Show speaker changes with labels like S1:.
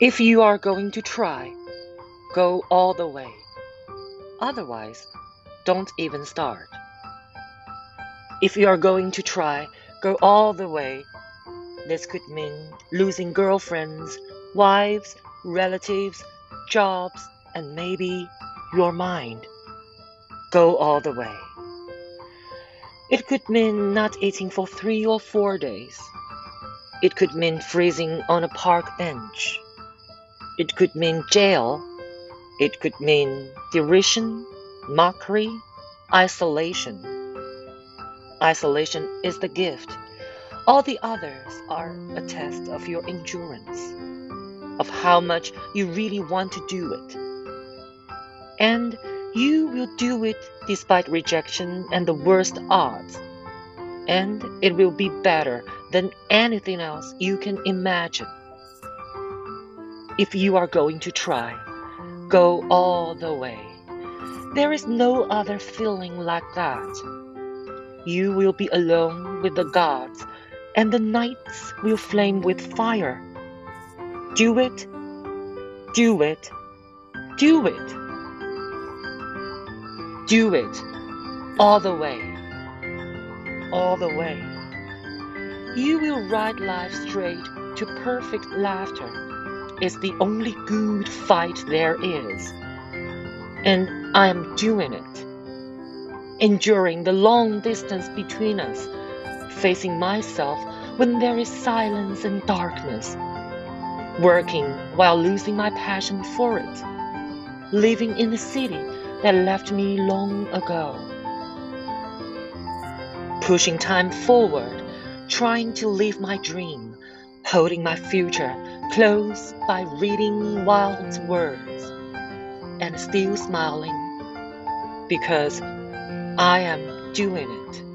S1: If you are going to try, go all the way. Otherwise, don't even start. If you are going to try, go all the way. This could mean losing girlfriends, wives, relatives, jobs, and maybe your mind. Go all the way. It could mean not eating for three or four days. It could mean freezing on a park bench. It could mean jail. It could mean derision, mockery, isolation. Isolation is the gift. All the others are a test of your endurance, of how much you really want to do it. And you will do it despite rejection and the worst odds. And it will be better than anything else you can imagine. If you are going to try, go all the way. There is no other feeling like that. You will be alone with the gods, and the nights will flame with fire. Do it, do it, do it. Do it all the way, all the way. You will ride life straight to perfect laughter. It's the only good fight there is. And I am doing it. Enduring the long distance between us, facing myself when there is silence and darkness, working while losing my passion for it, living in a city that left me long ago. Pushing time forward, trying to live my dream, holding my future close by reading Wilde's words, and still smiling because I am doing it.